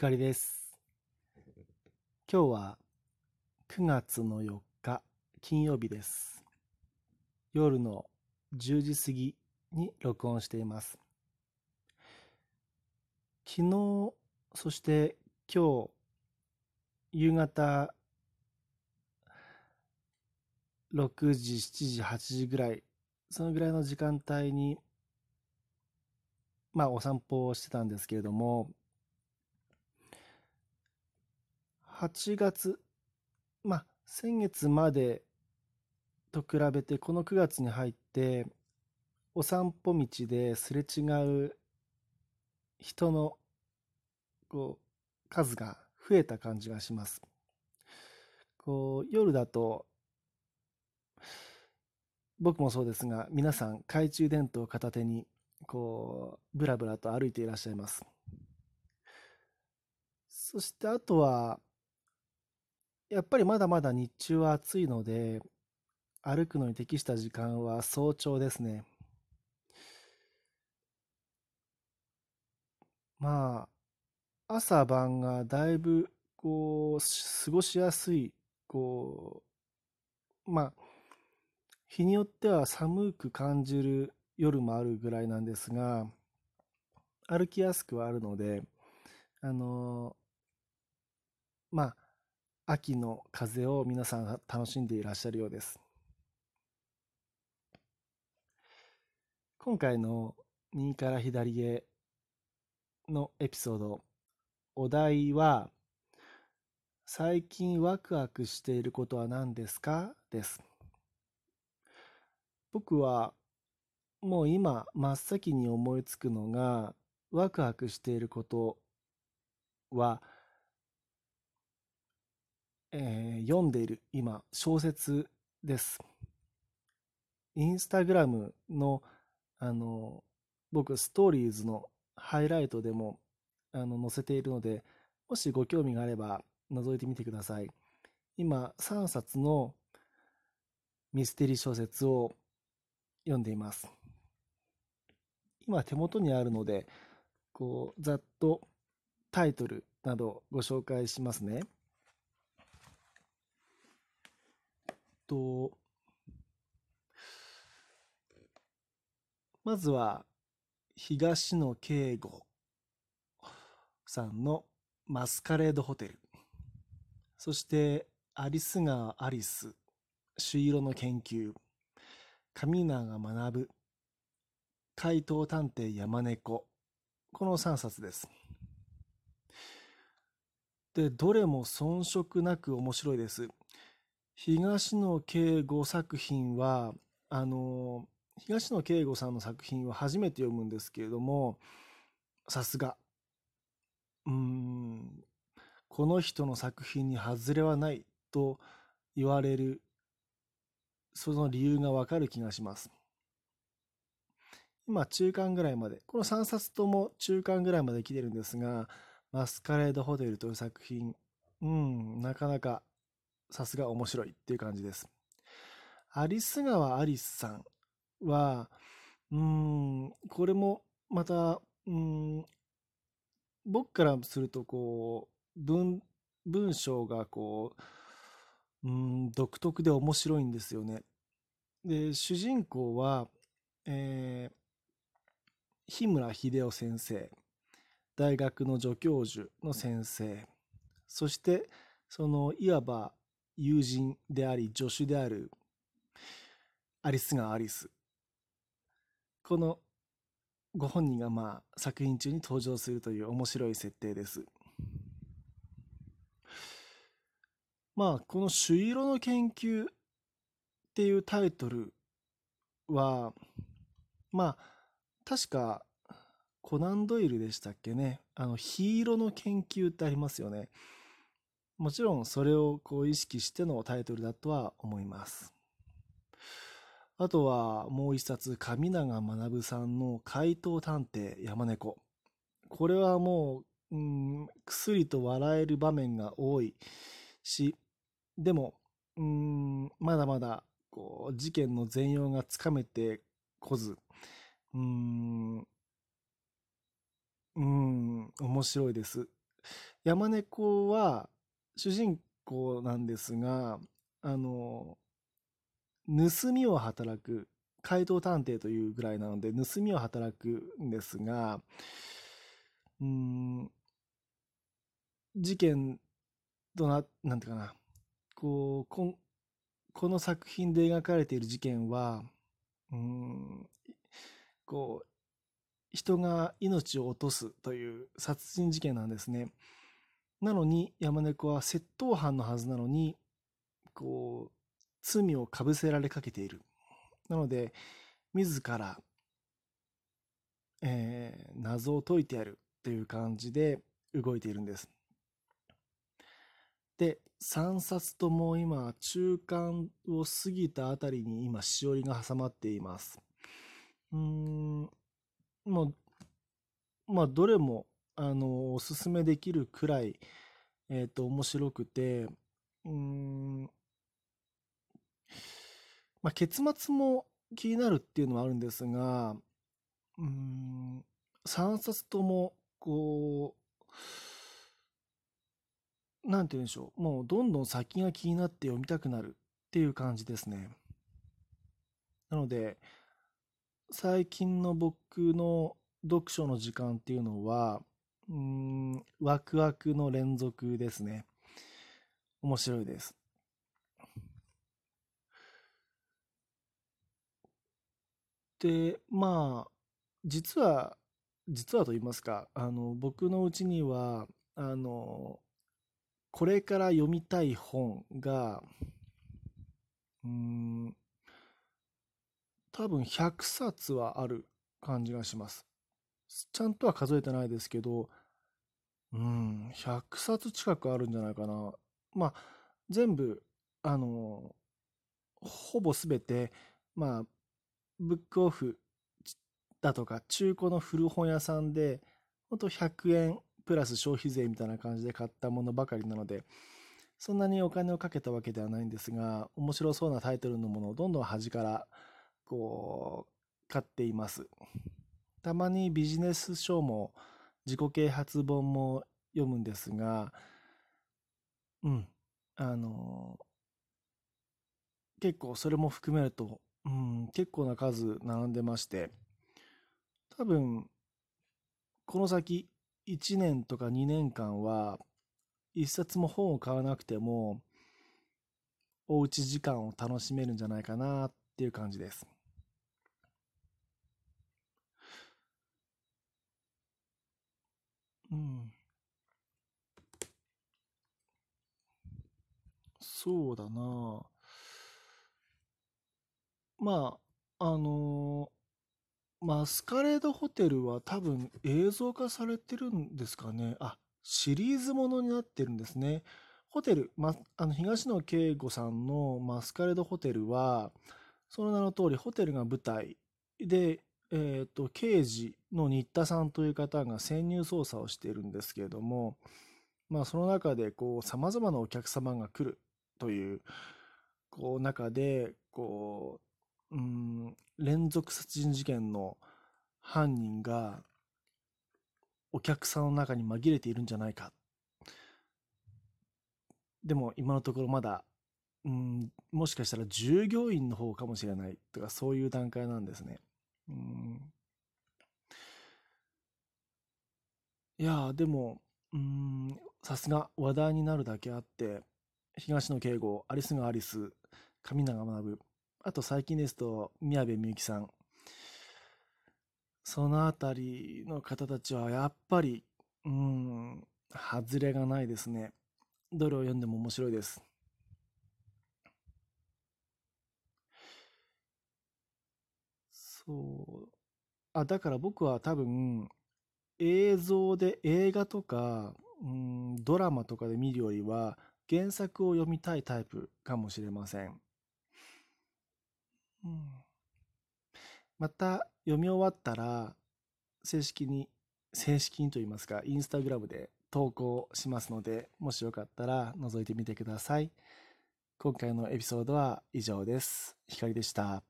光です。今日は9月の4日金曜日です。夜の10時過ぎに録音しています。昨日、そして今日、夕方6時、7時、8時ぐらい、そのぐらいの時間帯に、まあお散歩をしてたんですけれども、8月、まあ、先月までと比べて、この9月に入って、お散歩道ですれ違う人のこう数が増えた感じがします。こう夜だと、僕もそうですが、皆さん懐中電灯を片手に、こう、ぶらぶらと歩いていらっしゃいます。そしてあとは、やっぱりまだまだ日中は暑いので、歩くのに適した時間は早朝ですね。まあ、朝晩がだいぶ、こう、過ごしやすい、こう、まあ、日によっては寒く感じる夜もあるぐらいなんですが、歩きやすくはあるので、あの、まあ、秋の風を皆さん楽しんでいらっしゃるようです。今回の右から左へのエピソード、お題は、最近ワクワクしていることは何ですか？です。僕はもう今真っ先に思いつくのが、ワクワクしていることは、えー読んでいる今小説です。インスタグラムのあの僕ストーリーズのハイライトでもあの載せているのでもしご興味があれば覗いてみてください。今3冊のミステリー小説を読んでいます。今手元にあるのでこうざっとタイトルなどご紹介しますね。と、まずは、東野圭吾さんのマスカレードホテル。そして、アリス川アリス、朱色の研究、神永学ぶ、怪盗探偵山猫。この3冊です。で、どれも遜色なく面白いです。東野圭吾作品は、あの、東野圭吾さんの作品は初めて読むんですけれども、さすが。うん、この人の作品に外れはないと言われる、その理由がわかる気がします。今、中間ぐらいまで、この3冊とも中間ぐらいまで来てるんですが、マスカレードホテルという作品、うん、なかなかさすが面白いっていう感じです。アリス川アリスさんは、うん、これもまた、うん、僕からするとこう、文、文章がこう、うん、独特で面白いんですよね。で、主人公は、えー、日村秀夫先生、大学の助教授の先生、そして、その、いわば友人であり、助手であるアリスがアリス。このご本人がまあ作品中に登場するという面白い設定です。まあ、この朱色の研究っていうタイトルは、まあ、確かコナン・ドイルでしたっけね。あの、黄色の研究ってありますよね。もちろんそれをこう意識してのタイトルだとは思います。あとはもう一冊、神永学さんの怪盗探偵山猫。これはもう、うん、薬と笑える場面が多いし、でも、うん、まだまだこう事件の全容がつかめてこず、うん、うん、面白いです。山猫は主人公なんですが、あの、盗みを働く、怪盗探偵というぐらいなので、盗みを働くんですが、うん、事件とな、なんていうかな、こう、こんこの作品で描かれている事件は、うん、こう、人が命を落とすという殺人事件なんですね。なのに山猫は窃盗犯のはずなのに、こう、罪をかぶせられかけている。なので、自ら、えー、謎を解いてやるっていう感じで動いているんです。で、3冊とも今、中間を過ぎたあたりに今、しおりが挟まっています。うん、もう、まあ、どれも、あの、おすすめできるくらい、えっ、と、面白くて、うん、まあ、結末も気になるっていうのはあるんですが、うん、3冊とも、こう、なんて言うんでしょう、もうどんどん先が気になって読みたくなるっていう感じですね。なので、最近の僕の読書の時間っていうのは、うん、ワクワクの連続ですね。面白いです。で、まあ、実は、実はと言いますか、あの、僕のうちには、あの、これから読みたい本が、うん、多分100冊はある感じがします。ちゃんとは数えてないですけど、うん、100冊近くあるんじゃないかな。まあ、全部、あの、ほぼすべて、まあ、ブックオフだとか、中古の古本屋さんで、ほんと100円プラス消費税みたいな感じで買ったものばかりなので、そんなにお金をかけたわけではないんですが、面白そうなタイトルのものをどんどん端からこう、買っています。たまにビジネス書も自己啓発本も読むんですが、うん、あの結構それも含めると、うん、結構な数並んでまして、多分、この先1年とか2年間は、一冊も本を買わなくても、おうち時間を楽しめるんじゃないかなっていう感じです。うん。そうだな。まあ、あのー、マスカレードホテルは多分映像化されてるんですかね。あ、シリーズものになってるんですね。ホテル、ま、あの東野圭吾さんのマスカレードホテルは、その名の通りホテルが舞台で、えっ、と、刑事の新田さんという方が潜入捜査をしているんですけれども、まあ、その中で、こう、様々なお客様が来るという、こう、中で、こう、うん、連続殺人事件の犯人が、お客さんの中に紛れているんじゃないか。でも、今のところまだ、うん、もしかしたら従業員の方かもしれないとか、そういう段階なんですね。いやでも、うん、さすが話題になるだけあって、東野圭吾、アリスがアリス、上永学、あと最近ですと、宮部みゆきさん。そのあたりの方たちはやっぱり、うん、外れがないですね。どれを読んでも面白いです。そう。あ、だから僕は多分、映像で映画とか、うん、ドラマとかで見るよりは、原作を読みたいタイプかもしれません。うん、また、読み終わったら、正式に、正式にと言いますか、インスタグラムで投稿しますので、もしよかったら覗いてみてください。今回のエピソードは以上です。ひかりでした。